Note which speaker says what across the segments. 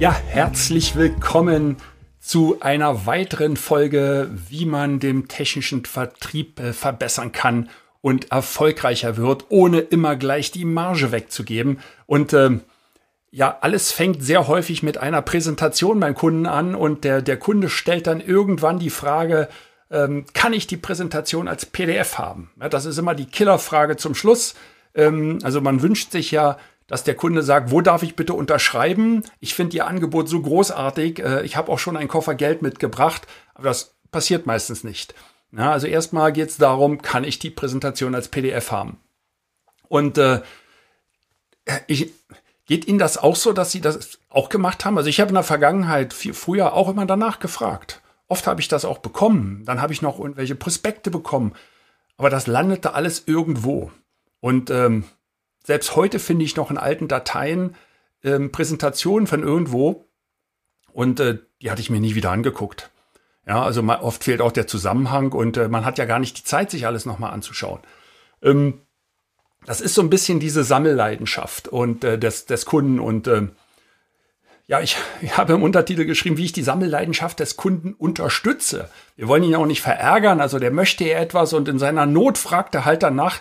Speaker 1: Ja, herzlich willkommen zu einer weiteren Folge, wie man den technischen Vertrieb äh, verbessern kann und erfolgreicher wird, ohne immer gleich die Marge wegzugeben. Und äh, ja, alles fängt sehr häufig mit einer Präsentation beim Kunden an und der, der Kunde stellt dann irgendwann die Frage, ähm, kann ich die Präsentation als PDF haben? Ja, das ist immer die Killerfrage zum Schluss. Ähm, also man wünscht sich ja dass der Kunde sagt, wo darf ich bitte unterschreiben? Ich finde Ihr Angebot so großartig. Äh, ich habe auch schon einen Koffer Geld mitgebracht, aber das passiert meistens nicht. Ja, also erstmal geht es darum, kann ich die Präsentation als PDF haben? Und äh, ich, geht Ihnen das auch so, dass Sie das auch gemacht haben? Also ich habe in der Vergangenheit viel, früher auch immer danach gefragt. Oft habe ich das auch bekommen. Dann habe ich noch irgendwelche Prospekte bekommen. Aber das landete alles irgendwo. Und ähm, selbst heute finde ich noch in alten Dateien ähm, Präsentationen von irgendwo und äh, die hatte ich mir nie wieder angeguckt. Ja, also mal, oft fehlt auch der Zusammenhang und äh, man hat ja gar nicht die Zeit, sich alles nochmal anzuschauen. Ähm, das ist so ein bisschen diese Sammelleidenschaft und äh, des, des Kunden und äh, ja, ich, ich habe im Untertitel geschrieben, wie ich die Sammelleidenschaft des Kunden unterstütze. Wir wollen ihn auch nicht verärgern, also der möchte ja etwas und in seiner Not fragt er halt danach,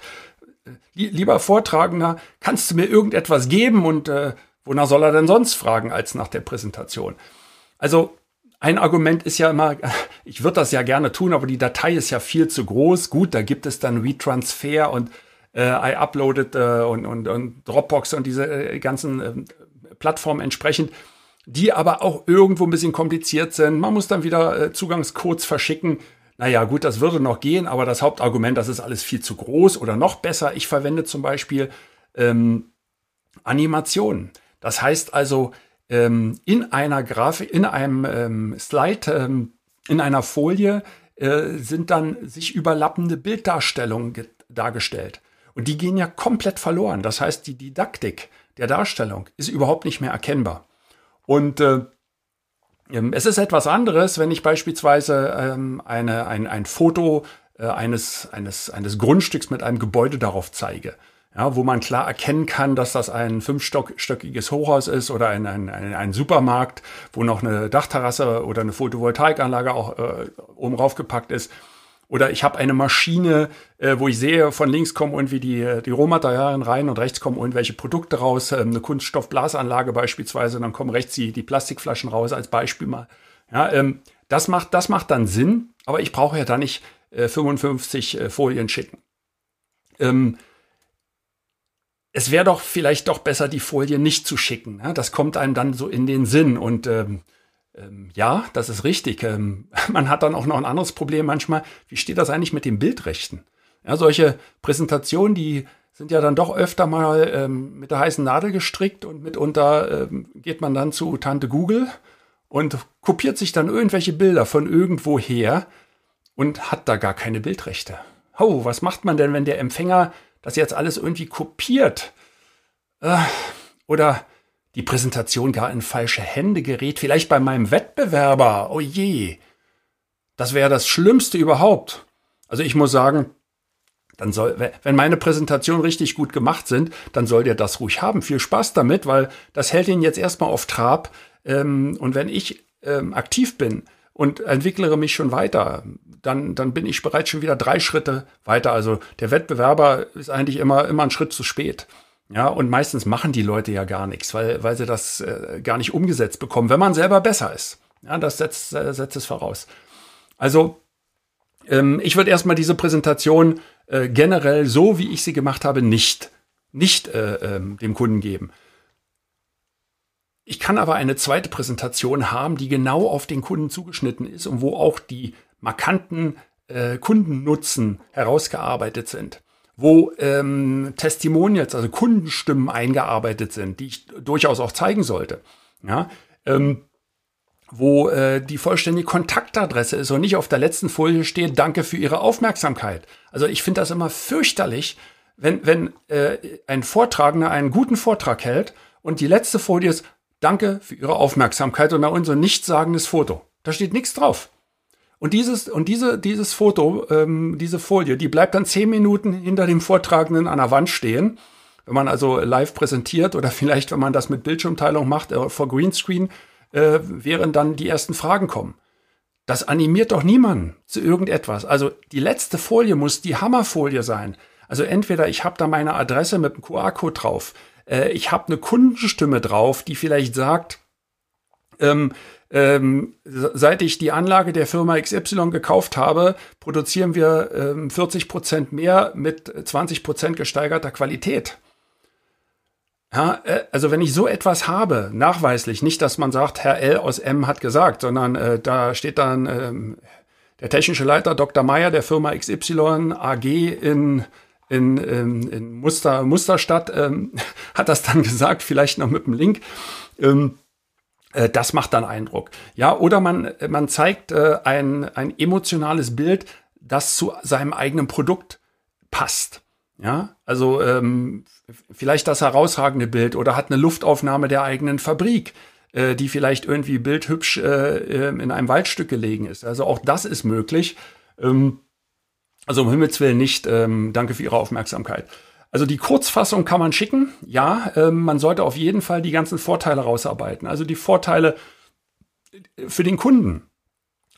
Speaker 1: lieber Vortragender, kannst du mir irgendetwas geben und äh, wonach soll er denn sonst fragen als nach der Präsentation? Also ein Argument ist ja immer, ich würde das ja gerne tun, aber die Datei ist ja viel zu groß. Gut, da gibt es dann WeTransfer und äh, iUploaded äh, und, und, und Dropbox und diese äh, ganzen äh, Plattformen entsprechend, die aber auch irgendwo ein bisschen kompliziert sind. Man muss dann wieder äh, Zugangscodes verschicken. Naja, gut, das würde noch gehen, aber das Hauptargument, das ist alles viel zu groß oder noch besser. Ich verwende zum Beispiel ähm, Animationen. Das heißt also, ähm, in einer Grafik, in einem ähm, Slide, ähm, in einer Folie äh, sind dann sich überlappende Bilddarstellungen dargestellt. Und die gehen ja komplett verloren. Das heißt, die Didaktik der Darstellung ist überhaupt nicht mehr erkennbar. Und äh, es ist etwas anderes, wenn ich beispielsweise ähm, eine, ein, ein Foto äh, eines, eines, eines Grundstücks mit einem Gebäude darauf zeige. Ja, wo man klar erkennen kann, dass das ein fünfstöckiges Hochhaus ist oder ein, ein, ein, ein Supermarkt, wo noch eine Dachterrasse oder eine Photovoltaikanlage auch äh, oben raufgepackt ist. Oder ich habe eine Maschine, äh, wo ich sehe, von links kommen irgendwie die, die Rohmaterialien rein und rechts kommen irgendwelche Produkte raus, ähm, eine Kunststoffblasanlage beispielsweise, und dann kommen rechts die, die Plastikflaschen raus als Beispiel mal. Ja, ähm, das, macht, das macht dann Sinn, aber ich brauche ja da nicht äh, 55 äh, Folien schicken. Ähm, es wäre doch vielleicht doch besser, die Folie nicht zu schicken. Ja? Das kommt einem dann so in den Sinn und ähm, ähm, ja, das ist richtig. Ähm, man hat dann auch noch ein anderes Problem manchmal. Wie steht das eigentlich mit den Bildrechten? Ja, solche Präsentationen, die sind ja dann doch öfter mal ähm, mit der heißen Nadel gestrickt und mitunter ähm, geht man dann zu Tante Google und kopiert sich dann irgendwelche Bilder von irgendwo her und hat da gar keine Bildrechte. Oh, was macht man denn, wenn der Empfänger das jetzt alles irgendwie kopiert? Äh, oder die Präsentation gar in falsche Hände gerät, vielleicht bei meinem Wettbewerber. Oh je. Das wäre das Schlimmste überhaupt. Also ich muss sagen, dann soll, wenn meine Präsentationen richtig gut gemacht sind, dann soll der das ruhig haben. Viel Spaß damit, weil das hält ihn jetzt erstmal auf Trab. Ähm, und wenn ich ähm, aktiv bin und entwicklere mich schon weiter, dann, dann bin ich bereits schon wieder drei Schritte weiter. Also der Wettbewerber ist eigentlich immer, immer einen Schritt zu spät. Ja, und meistens machen die Leute ja gar nichts, weil, weil sie das äh, gar nicht umgesetzt bekommen, wenn man selber besser ist. Ja, das setzt, äh, setzt es voraus. Also, ähm, ich würde erstmal diese Präsentation äh, generell so, wie ich sie gemacht habe, nicht, nicht äh, ähm, dem Kunden geben. Ich kann aber eine zweite Präsentation haben, die genau auf den Kunden zugeschnitten ist und wo auch die markanten äh, Kundennutzen herausgearbeitet sind wo ähm, Testimonials, also Kundenstimmen eingearbeitet sind, die ich durchaus auch zeigen sollte. Ja, ähm, wo äh, die vollständige Kontaktadresse ist und nicht auf der letzten Folie steht, danke für Ihre Aufmerksamkeit. Also ich finde das immer fürchterlich, wenn, wenn äh, ein Vortragender einen guten Vortrag hält und die letzte Folie ist, danke für Ihre Aufmerksamkeit und da ein nichtssagendes Foto. Da steht nichts drauf. Und dieses, und diese, dieses Foto, ähm, diese Folie, die bleibt dann zehn Minuten hinter dem Vortragenden an der Wand stehen. Wenn man also live präsentiert oder vielleicht, wenn man das mit Bildschirmteilung macht, äh, vor Greenscreen, äh, während dann die ersten Fragen kommen. Das animiert doch niemanden zu irgendetwas. Also die letzte Folie muss die Hammerfolie sein. Also entweder ich habe da meine Adresse mit dem QR-Code drauf, äh, ich habe eine Kundenstimme drauf, die vielleicht sagt, ähm, ähm, seit ich die Anlage der Firma XY gekauft habe, produzieren wir ähm, 40 Prozent mehr mit 20 Prozent gesteigerter Qualität. Ja, äh, also wenn ich so etwas habe, nachweislich, nicht, dass man sagt, Herr L aus M hat gesagt, sondern äh, da steht dann ähm, der technische Leiter Dr. Meyer der Firma XY AG in in, in, ähm, in Muster, Musterstadt ähm, hat das dann gesagt, vielleicht noch mit dem Link. Ähm, äh, das macht dann Eindruck. Ja, oder man, man zeigt äh, ein, ein emotionales Bild, das zu seinem eigenen Produkt passt. Ja, also ähm, vielleicht das herausragende Bild oder hat eine Luftaufnahme der eigenen Fabrik, äh, die vielleicht irgendwie bildhübsch äh, ähm, in einem Waldstück gelegen ist. Also auch das ist möglich. Ähm, also um Himmels Willen nicht. Ähm, danke für Ihre Aufmerksamkeit. Also die Kurzfassung kann man schicken. Ja, ähm, man sollte auf jeden Fall die ganzen Vorteile rausarbeiten. Also die Vorteile für den Kunden.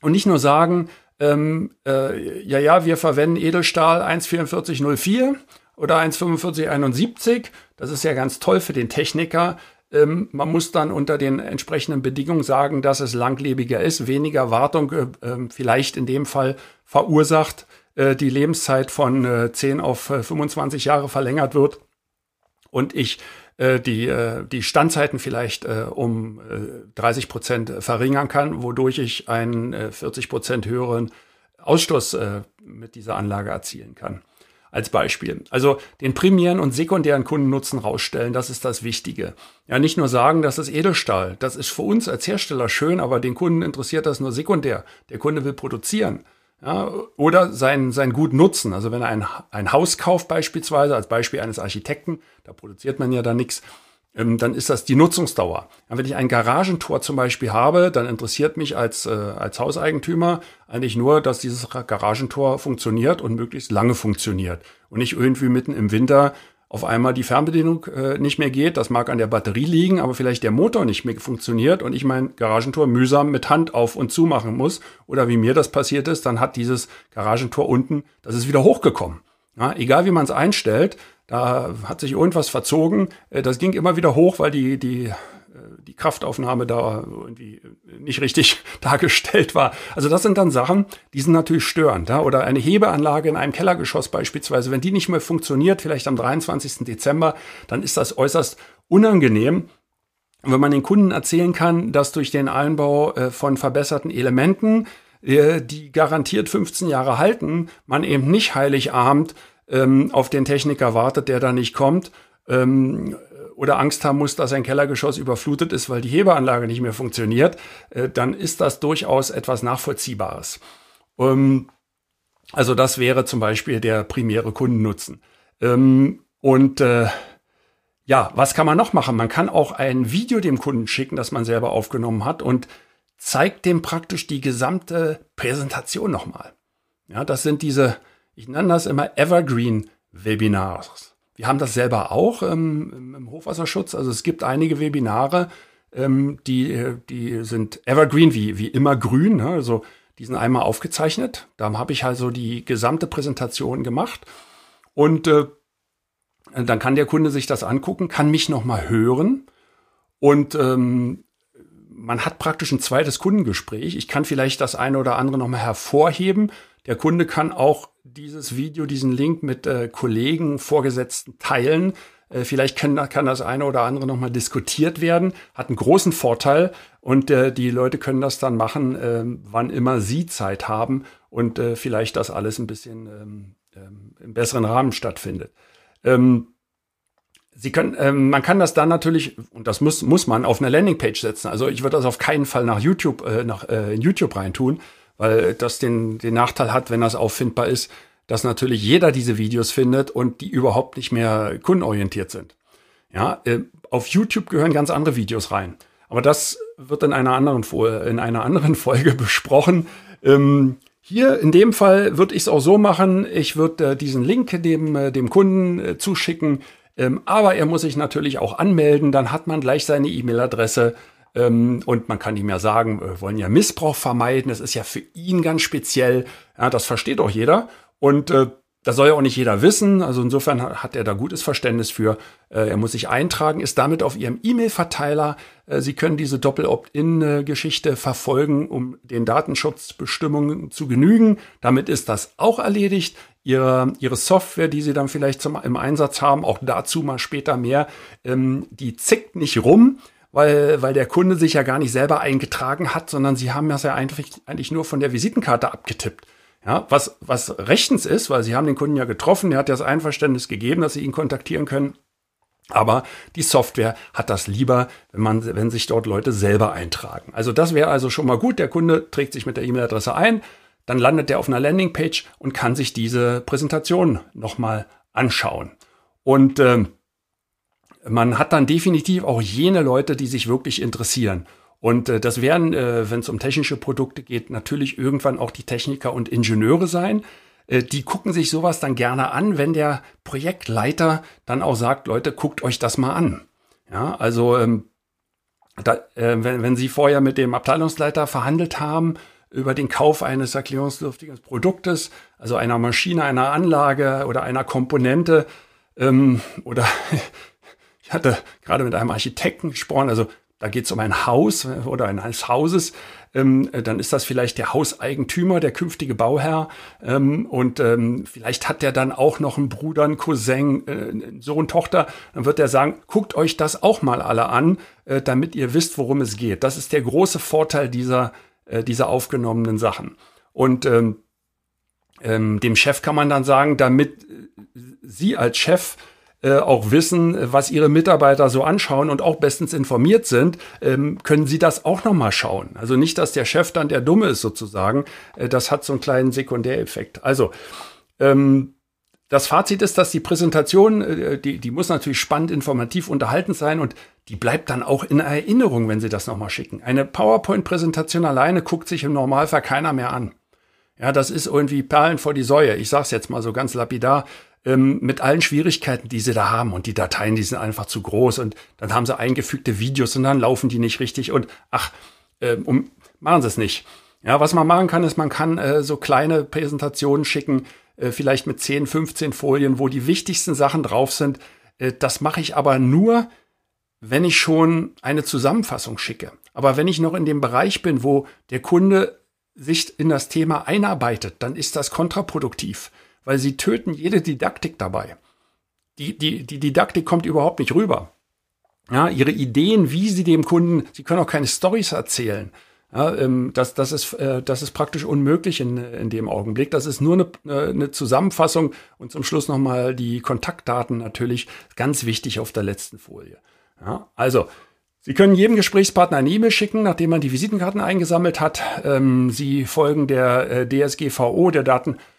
Speaker 1: Und nicht nur sagen, ähm, äh, ja, ja, wir verwenden Edelstahl 14404 oder 14571. Das ist ja ganz toll für den Techniker. Ähm, man muss dann unter den entsprechenden Bedingungen sagen, dass es langlebiger ist, weniger Wartung äh, äh, vielleicht in dem Fall verursacht, äh, die Lebenszeit von äh, 10 auf 25 äh, Jahre verlängert wird und ich äh, die, äh, die Standzeiten vielleicht äh, um äh, 30 Prozent verringern kann, wodurch ich einen äh, 40 Prozent höheren Ausstoß äh, mit dieser Anlage erzielen kann. Als Beispiel. Also den primären und sekundären Kundennutzen rausstellen, das ist das Wichtige. Ja, nicht nur sagen, das ist Edelstahl. Das ist für uns als Hersteller schön, aber den Kunden interessiert das nur sekundär. Der Kunde will produzieren. Ja, oder sein, sein Gut nutzen. Also wenn er ein, ein Haus kauft beispielsweise, als Beispiel eines Architekten, da produziert man ja da nichts, ähm, dann ist das die Nutzungsdauer. Ja, wenn ich ein Garagentor zum Beispiel habe, dann interessiert mich als, äh, als Hauseigentümer eigentlich nur, dass dieses Garagentor funktioniert und möglichst lange funktioniert. Und nicht irgendwie mitten im Winter auf einmal die Fernbedienung äh, nicht mehr geht. Das mag an der Batterie liegen, aber vielleicht der Motor nicht mehr funktioniert und ich mein Garagentor mühsam mit Hand auf und zu machen muss. Oder wie mir das passiert ist, dann hat dieses Garagentor unten, das ist wieder hochgekommen. Ja, egal wie man es einstellt, da hat sich irgendwas verzogen. Äh, das ging immer wieder hoch, weil die, die die Kraftaufnahme da irgendwie nicht richtig dargestellt war. Also das sind dann Sachen, die sind natürlich störend. Ja? Oder eine Hebeanlage in einem Kellergeschoss beispielsweise, wenn die nicht mehr funktioniert, vielleicht am 23. Dezember, dann ist das äußerst unangenehm. Und wenn man den Kunden erzählen kann, dass durch den Einbau äh, von verbesserten Elementen, äh, die garantiert 15 Jahre halten, man eben nicht Heiligabend ähm, auf den Techniker wartet, der da nicht kommt, ähm, oder Angst haben muss, dass ein Kellergeschoss überflutet ist, weil die Hebeanlage nicht mehr funktioniert, äh, dann ist das durchaus etwas Nachvollziehbares. Ähm, also das wäre zum Beispiel der primäre Kundennutzen. Ähm, und äh, ja, was kann man noch machen? Man kann auch ein Video dem Kunden schicken, das man selber aufgenommen hat und zeigt dem praktisch die gesamte Präsentation nochmal. Ja, das sind diese, ich nenne das immer Evergreen Webinars. Wir haben das selber auch ähm, im Hochwasserschutz. Also es gibt einige Webinare, ähm, die, die sind evergreen, wie, wie immer grün. Ne? Also die sind einmal aufgezeichnet. Da habe ich also die gesamte Präsentation gemacht. Und äh, dann kann der Kunde sich das angucken, kann mich nochmal hören. Und ähm, man hat praktisch ein zweites Kundengespräch. Ich kann vielleicht das eine oder andere nochmal hervorheben. Der Kunde kann auch dieses Video, diesen Link mit äh, Kollegen, Vorgesetzten teilen. Äh, vielleicht kann, kann das eine oder andere nochmal diskutiert werden. Hat einen großen Vorteil und äh, die Leute können das dann machen, äh, wann immer sie Zeit haben und äh, vielleicht das alles ein bisschen ähm, ähm, im besseren Rahmen stattfindet. Ähm, Sie können, ähm, man kann das dann natürlich, und das muss, muss man, auf eine Landingpage setzen. Also ich würde das auf keinen Fall nach YouTube, äh, nach äh, YouTube reintun, weil das den, den Nachteil hat, wenn das auffindbar ist, dass natürlich jeder diese Videos findet und die überhaupt nicht mehr kundenorientiert sind. Ja, äh, auf YouTube gehören ganz andere Videos rein. Aber das wird in einer anderen, in einer anderen Folge besprochen. Ähm, hier in dem Fall würde ich es auch so machen, ich würde äh, diesen Link dem, äh, dem Kunden äh, zuschicken, ähm, aber er muss sich natürlich auch anmelden, dann hat man gleich seine E-Mail-Adresse und man kann ihm ja sagen, wir wollen ja Missbrauch vermeiden, das ist ja für ihn ganz speziell, ja, das versteht auch jeder und äh, das soll ja auch nicht jeder wissen. Also insofern hat er da gutes Verständnis für. Äh, er muss sich eintragen, ist damit auf Ihrem E-Mail-Verteiler. Äh, Sie können diese Doppel-Opt-in-Geschichte verfolgen, um den Datenschutzbestimmungen zu genügen. Damit ist das auch erledigt. Ihre, Ihre Software, die Sie dann vielleicht zum, im Einsatz haben, auch dazu mal später mehr, ähm, die zickt nicht rum weil, weil der Kunde sich ja gar nicht selber eingetragen hat, sondern sie haben das ja eigentlich, eigentlich nur von der Visitenkarte abgetippt. Ja, was, was rechtens ist, weil Sie haben den Kunden ja getroffen, der hat ja das Einverständnis gegeben, dass Sie ihn kontaktieren können. Aber die Software hat das lieber, wenn man, wenn sich dort Leute selber eintragen. Also das wäre also schon mal gut. Der Kunde trägt sich mit der E-Mail-Adresse ein, dann landet er auf einer Landingpage und kann sich diese Präsentation nochmal anschauen. Und äh, man hat dann definitiv auch jene Leute, die sich wirklich interessieren. Und äh, das werden, äh, wenn es um technische Produkte geht, natürlich irgendwann auch die Techniker und Ingenieure sein. Äh, die gucken sich sowas dann gerne an, wenn der Projektleiter dann auch sagt, Leute, guckt euch das mal an. Ja, also ähm, da, äh, wenn, wenn Sie vorher mit dem Abteilungsleiter verhandelt haben über den Kauf eines erklärungsdürftigen Produktes, also einer Maschine, einer Anlage oder einer Komponente, ähm, oder ich hatte gerade mit einem Architekten gesprochen, also da geht es um ein Haus äh, oder eines Hauses, ähm, äh, dann ist das vielleicht der Hauseigentümer, der künftige Bauherr. Ähm, und ähm, vielleicht hat der dann auch noch einen Bruder, einen Cousin, äh, Sohn, Tochter. Dann wird er sagen, guckt euch das auch mal alle an, äh, damit ihr wisst, worum es geht. Das ist der große Vorteil dieser, äh, dieser aufgenommenen Sachen. Und ähm, ähm, dem Chef kann man dann sagen, damit äh, Sie als Chef äh, auch wissen, was ihre Mitarbeiter so anschauen und auch bestens informiert sind, ähm, können sie das auch nochmal schauen. Also nicht, dass der Chef dann der Dumme ist sozusagen. Äh, das hat so einen kleinen Sekundäreffekt. Also ähm, das Fazit ist, dass die Präsentation, äh, die, die muss natürlich spannend, informativ, unterhaltend sein und die bleibt dann auch in Erinnerung, wenn Sie das nochmal schicken. Eine PowerPoint-Präsentation alleine guckt sich im Normalfall keiner mehr an. Ja, das ist irgendwie Perlen vor die Säue. Ich sage es jetzt mal so ganz lapidar ähm, mit allen Schwierigkeiten, die sie da haben. Und die Dateien, die sind einfach zu groß. Und dann haben sie eingefügte Videos und dann laufen die nicht richtig. Und ach, äh, um, machen sie es nicht. Ja, was man machen kann, ist, man kann äh, so kleine Präsentationen schicken, äh, vielleicht mit 10, 15 Folien, wo die wichtigsten Sachen drauf sind. Äh, das mache ich aber nur, wenn ich schon eine Zusammenfassung schicke. Aber wenn ich noch in dem Bereich bin, wo der Kunde sich in das Thema einarbeitet, dann ist das kontraproduktiv weil sie töten jede Didaktik dabei. Die, die, die Didaktik kommt überhaupt nicht rüber. Ja, ihre Ideen, wie sie dem Kunden, sie können auch keine Stories erzählen. Ja, ähm, das, das, ist, äh, das ist praktisch unmöglich in, in dem Augenblick. Das ist nur eine, äh, eine Zusammenfassung und zum Schluss nochmal die Kontaktdaten natürlich ganz wichtig auf der letzten Folie. Ja, also, Sie können jedem Gesprächspartner eine E-Mail schicken, nachdem man die Visitenkarten eingesammelt hat. Ähm, Sie folgen der äh, DSGVO, der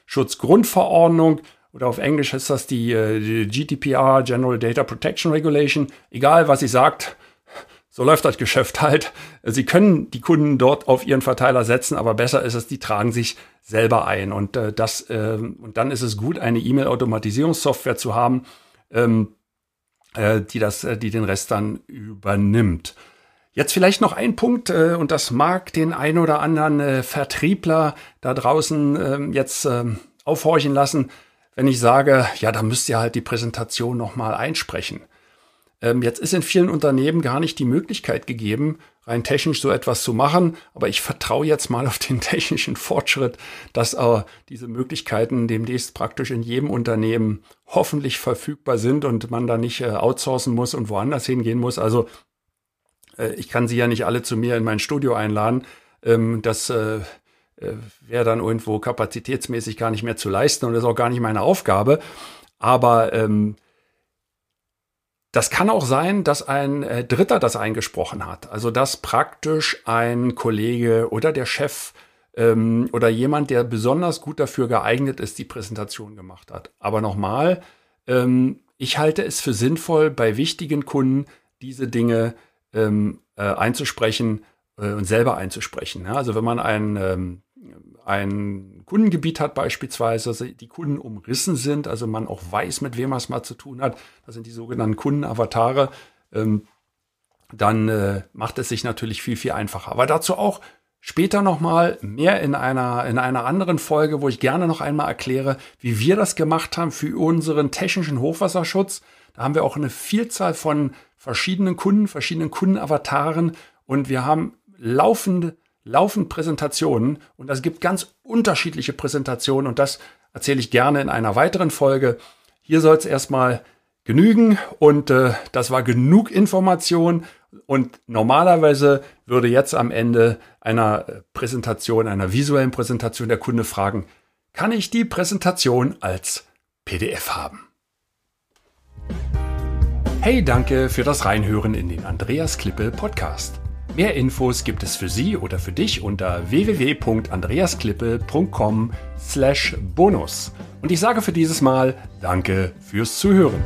Speaker 1: Datenschutzgrundverordnung, oder auf Englisch ist das die, äh, die GDPR, General Data Protection Regulation. Egal, was sie sagt, so läuft das Geschäft halt. Sie können die Kunden dort auf ihren Verteiler setzen, aber besser ist es, die tragen sich selber ein. Und äh, das äh, und dann ist es gut, eine E-Mail-Automatisierungssoftware zu haben, ähm, äh, die das, äh, die den Rest dann übernimmt. Jetzt vielleicht noch ein Punkt, äh, und das mag den ein oder anderen äh, Vertriebler da draußen äh, jetzt äh, aufhorchen lassen, wenn ich sage, ja, da müsst ihr halt die Präsentation nochmal einsprechen. Ähm, jetzt ist in vielen Unternehmen gar nicht die Möglichkeit gegeben, rein technisch so etwas zu machen. Aber ich vertraue jetzt mal auf den technischen Fortschritt, dass äh, diese Möglichkeiten demnächst praktisch in jedem Unternehmen hoffentlich verfügbar sind und man da nicht äh, outsourcen muss und woanders hingehen muss. Also äh, ich kann sie ja nicht alle zu mir in mein Studio einladen. Ähm, das äh, äh, wäre dann irgendwo kapazitätsmäßig gar nicht mehr zu leisten und ist auch gar nicht meine Aufgabe. Aber ähm, Das kann auch sein, dass ein äh, Dritter das eingesprochen hat. Also dass praktisch ein Kollege oder der Chef ähm, oder jemand, der besonders gut dafür geeignet ist, die Präsentation gemacht hat. Aber nochmal, ähm, ich halte es für sinnvoll, bei wichtigen Kunden diese Dinge ähm, äh, einzusprechen äh, und selber einzusprechen. Ja? Also wenn man ein, ähm, ein Kundengebiet hat beispielsweise, also die Kunden umrissen sind, also man auch weiß, mit wem man es mal zu tun hat, das sind die sogenannten Kundenavatare, ähm, dann äh, macht es sich natürlich viel, viel einfacher. Aber dazu auch Später nochmal mehr in einer, in einer anderen Folge, wo ich gerne noch einmal erkläre, wie wir das gemacht haben für unseren technischen Hochwasserschutz. Da haben wir auch eine Vielzahl von verschiedenen Kunden, verschiedenen Kundenavataren und wir haben laufend, laufend Präsentationen und es gibt ganz unterschiedliche Präsentationen und das erzähle ich gerne in einer weiteren Folge. Hier soll es erstmal genügen und äh, das war genug Information und normalerweise würde jetzt am Ende einer äh, Präsentation, einer visuellen Präsentation der Kunde fragen, kann ich die Präsentation als PDF haben? Hey, danke für das Reinhören in den Andreas Klippe Podcast. Mehr Infos gibt es für Sie oder für dich unter www.andreasklippe.com/bonus. Und ich sage für dieses Mal Danke fürs Zuhören.